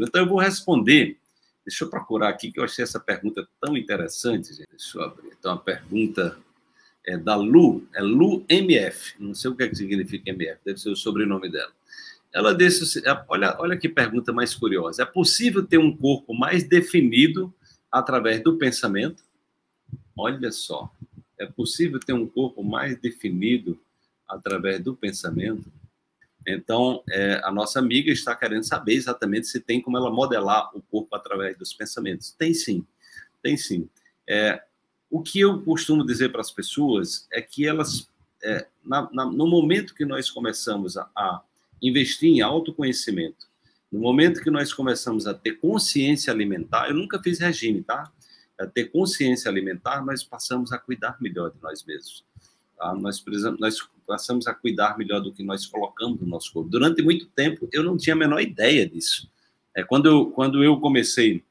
mesmo. Então, eu vou responder. Deixa eu procurar aqui, que eu achei essa pergunta tão interessante, gente. Deixa eu abrir. Então, a pergunta é da Lu, é Lu MF. Não sei o que, é que significa MF, deve ser o sobrenome dela. Ela disse: olha, olha que pergunta mais curiosa. É possível ter um corpo mais definido através do pensamento? Olha só. É possível ter um corpo mais definido através do pensamento? Então, é, a nossa amiga está querendo saber exatamente se tem como ela modelar o corpo através dos pensamentos. Tem sim, tem sim. É, o que eu costumo dizer para as pessoas é que elas, é, na, na, no momento que nós começamos a, a investir em autoconhecimento, no momento que nós começamos a ter consciência alimentar, eu nunca fiz regime, tá? A ter consciência alimentar, nós passamos a cuidar melhor de nós mesmos. Tá? Nós, precisamos, nós passamos a cuidar melhor do que nós colocamos no nosso corpo. Durante muito tempo, eu não tinha a menor ideia disso. É, quando, eu, quando eu comecei,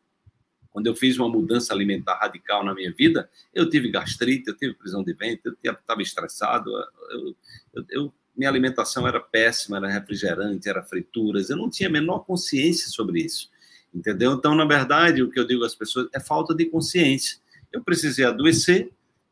quando eu fiz uma mudança alimentar radical na minha vida, eu tive gastrite, eu tive prisão de ventre, eu estava estressado, eu, eu, eu minha alimentação era péssima, era refrigerante, era frituras, eu não tinha a menor consciência sobre isso, entendeu? Então, na verdade, o que eu digo às pessoas é falta de consciência. Eu precisei adoecer,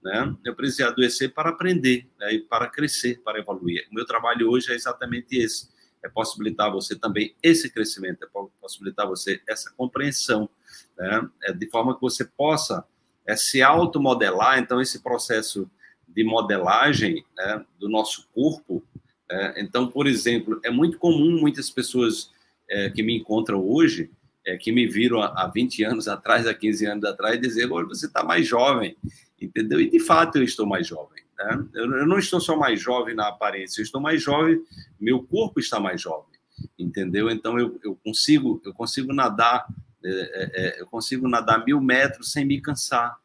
né? Eu precisei adoecer para aprender, né? e para crescer, para evoluir. O meu trabalho hoje é exatamente esse, é possibilitar você também esse crescimento, é possibilitar você essa compreensão, né? É de forma que você possa é, se automodelar, então esse processo de modelagem né, do nosso corpo. É, então, por exemplo, é muito comum muitas pessoas é, que me encontram hoje, é, que me viram há, há 20 anos atrás, há 15 anos atrás, dizer: olha, você está mais jovem, entendeu? E de fato eu estou mais jovem. Né? Eu, não estou só mais jovem na aparência, eu estou mais jovem, meu corpo está mais jovem, entendeu? Então eu, eu consigo eu consigo nadar é, é, é eu consigo nadar mil metros sem me cansar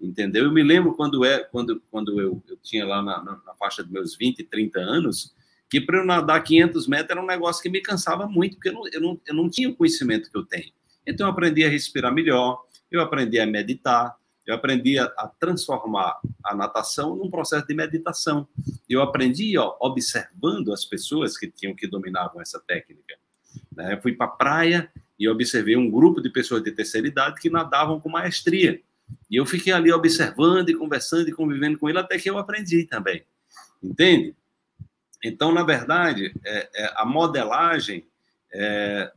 entendeu? Eu me lembro quando, é, quando, quando eu, eu tinha lá na, na, na faixa dos meus 20, 30 anos, que para eu nadar 500 metros era um negócio que me cansava muito, porque eu não, eu não, eu não tinha o conhecimento que eu tenho. Então, eu aprendi a respirar melhor, eu aprendi a meditar, eu aprendi a, a transformar a natação num processo de meditação. Eu aprendi ó, observando as pessoas que tinham que dominavam essa técnica. Né? Eu fui para a praia e observei um grupo de pessoas de terceira idade que nadavam com maestria. E eu fiquei ali observando e conversando e convivendo com ele até que eu aprendi também. Entende? Então, na verdade, é, é, a modelagem, é,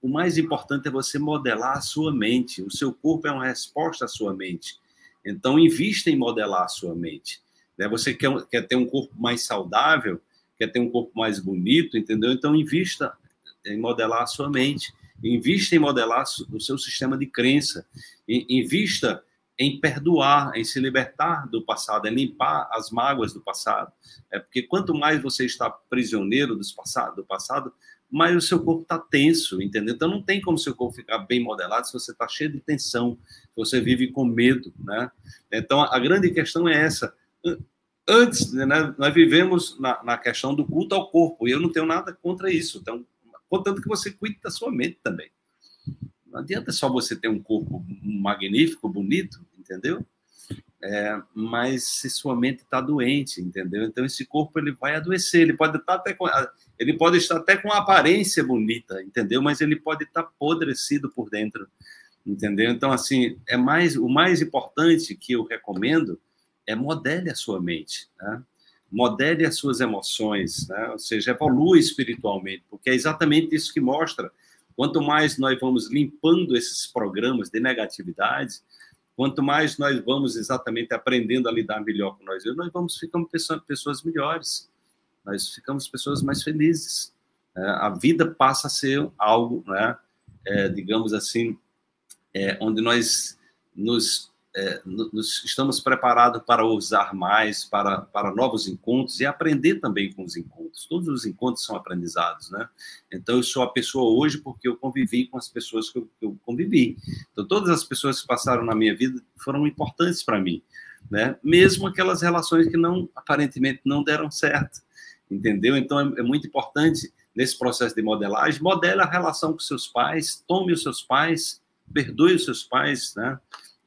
o, mais importante é você modelar a sua mente. O seu corpo é uma resposta à sua mente. Então, invista em modelar a sua mente. Né? Você quer, quer ter um corpo mais saudável, quer ter um corpo mais bonito, entendeu? Então, invista em modelar a sua mente. Invista em modelar o seu sistema de crença. Invista em perdoar, em se libertar do passado, em limpar as mágoas do passado. É porque quanto mais você está prisioneiro do passado, do passado mais o seu corpo está tenso, entendeu? Então não tem como seu corpo ficar bem modelado se você está cheio de tensão, se você vive com medo, né? Então a grande questão é essa. Antes, né, nós vivemos na, na questão do culto ao corpo, e eu não tenho nada contra isso. Então, contanto que você cuide da sua mente também. Não adianta só você ter um corpo magnífico, bonito, entendeu? É, mas se sua mente está doente, entendeu? Então esse corpo ele vai adoecer, ele pode estar tá até com, ele pode estar até com uma aparência bonita, entendeu? Mas ele pode estar tá apodrecido por dentro, entendeu? Então assim é mais o mais importante que eu recomendo é modele a sua mente, né? modele as suas emoções, né? ou seja, evolua espiritualmente, porque é exatamente isso que mostra. Quanto mais nós vamos limpando esses programas de negatividade, quanto mais nós vamos exatamente aprendendo a lidar melhor com nós, nós vamos ficando pessoas melhores, nós ficamos pessoas mais felizes. Né? A vida passa a ser algo, né? É, digamos assim, é, onde nós nos é, nos, estamos preparados para usar mais, para, para novos encontros e aprender também com os encontros. Todos os encontros são aprendizados, né? Então, eu sou a pessoa hoje porque eu convivi com as pessoas que eu, que eu convivi. Então, todas as pessoas que passaram na minha vida foram importantes para mim, né? Mesmo aquelas relações que não, aparentemente, não deram certo, entendeu? Então, é, é muito importante nesse processo de modelagem, modele a relação com seus pais, tome os seus pais, perdoe os seus pais, né?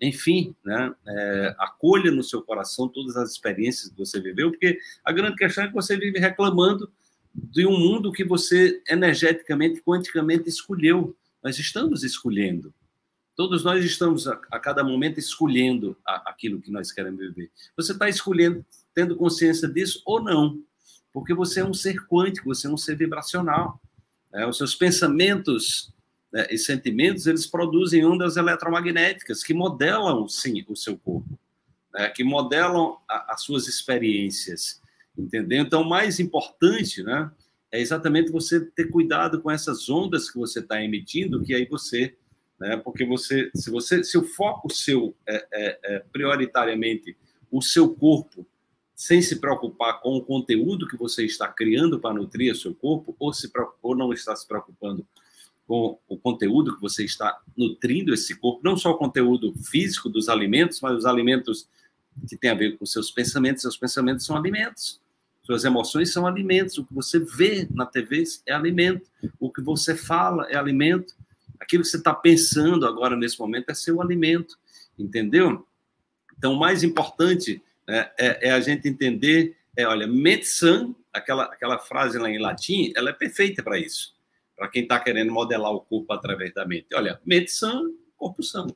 Enfim, né, é, acolha no seu coração todas as experiências que você viveu, porque a grande questão é que você vive reclamando de um mundo que você energeticamente, quanticamente escolheu. Nós estamos escolhendo. Todos nós estamos a, a cada momento escolhendo a, aquilo que nós queremos viver. Você está escolhendo, tendo consciência disso ou não? Porque você é um ser quântico, você é um ser vibracional. Né? Os seus pensamentos né, e sentimentos eles produzem ondas eletromagnéticas que modelam sim o seu corpo, né? que modelam a, as suas experiências, entendeu? Então, o mais importante, né, é exatamente você ter cuidado com essas ondas que você está emitindo, que aí você né? Porque você, se você, se o foco seu é, é, é, prioritariamente o seu corpo, sem se preocupar com o conteúdo que você está criando para nutrir o seu corpo, ou se ou não está se preocupando com o conteúdo que você está nutrindo esse corpo, não só o conteúdo físico dos alimentos, mas os alimentos que têm a ver com seus pensamentos. Seus pensamentos são alimentos. Suas emoções são alimentos. O que você vê na TV é alimento. O que você fala é alimento. Aquilo que você está pensando agora nesse momento é seu alimento, entendeu? Então, o mais importante né, é, é, a gente entender, é, olha, mente aquela, aquela frase lá em latim, ela é perfeita para isso, para quem está querendo modelar o corpo através da mente. Olha, mente sã, corpo são.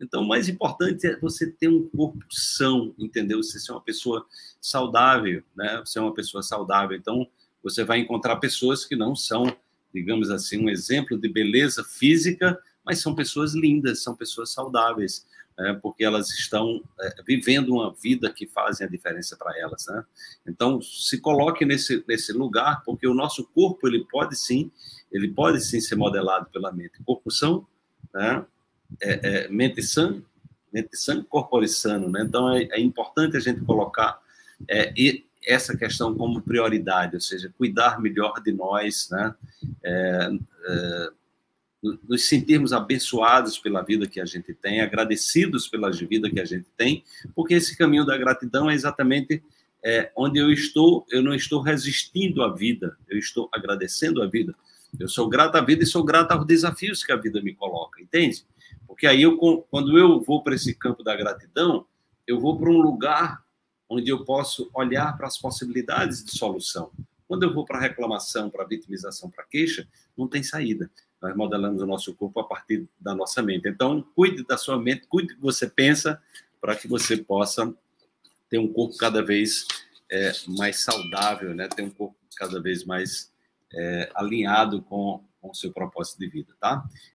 Então, o mais importante é você ter um corpo são, entendeu? Você ser uma pessoa saudável, né? Você é uma pessoa saudável. Então, você vai encontrar pessoas que não são digamos assim, um exemplo de beleza física, mas são pessoas lindas, são pessoas saudáveis, né? porque elas estão é, vivendo uma vida que fazem a diferença para elas. Né? Então, se coloque nesse, nesse lugar, porque o nosso corpo, ele pode sim, ele pode sim ser modelado pela mente. Corpo são, né? é, é, mente sã, mente sã, corpo sano. Né? Então, é, é importante a gente colocar é, e essa questão como prioridade, ou seja, cuidar melhor de nós, né? É, é, nos sentirmos abençoados pela vida que a gente tem, agradecidos pela vida que a gente tem, porque esse caminho da gratidão é exatamente é, onde eu estou, eu não estou resistindo à vida, eu estou agradecendo a vida. Eu sou grato à vida e sou grato aos desafios que a vida me coloca, entende? Porque aí, eu, quando eu vou para esse campo da gratidão, eu vou para um lugar onde eu posso olhar para as possibilidades de solução. Quando eu vou para reclamação, para vitimização, para queixa, não tem saída. Nós modelamos o nosso corpo a partir da nossa mente. Então, cuide da sua mente, cuide do que você pensa, para que você possa ter um corpo cada vez é, mais saudável, né? ter um corpo cada vez mais é, alinhado com, com o seu propósito de vida, tá?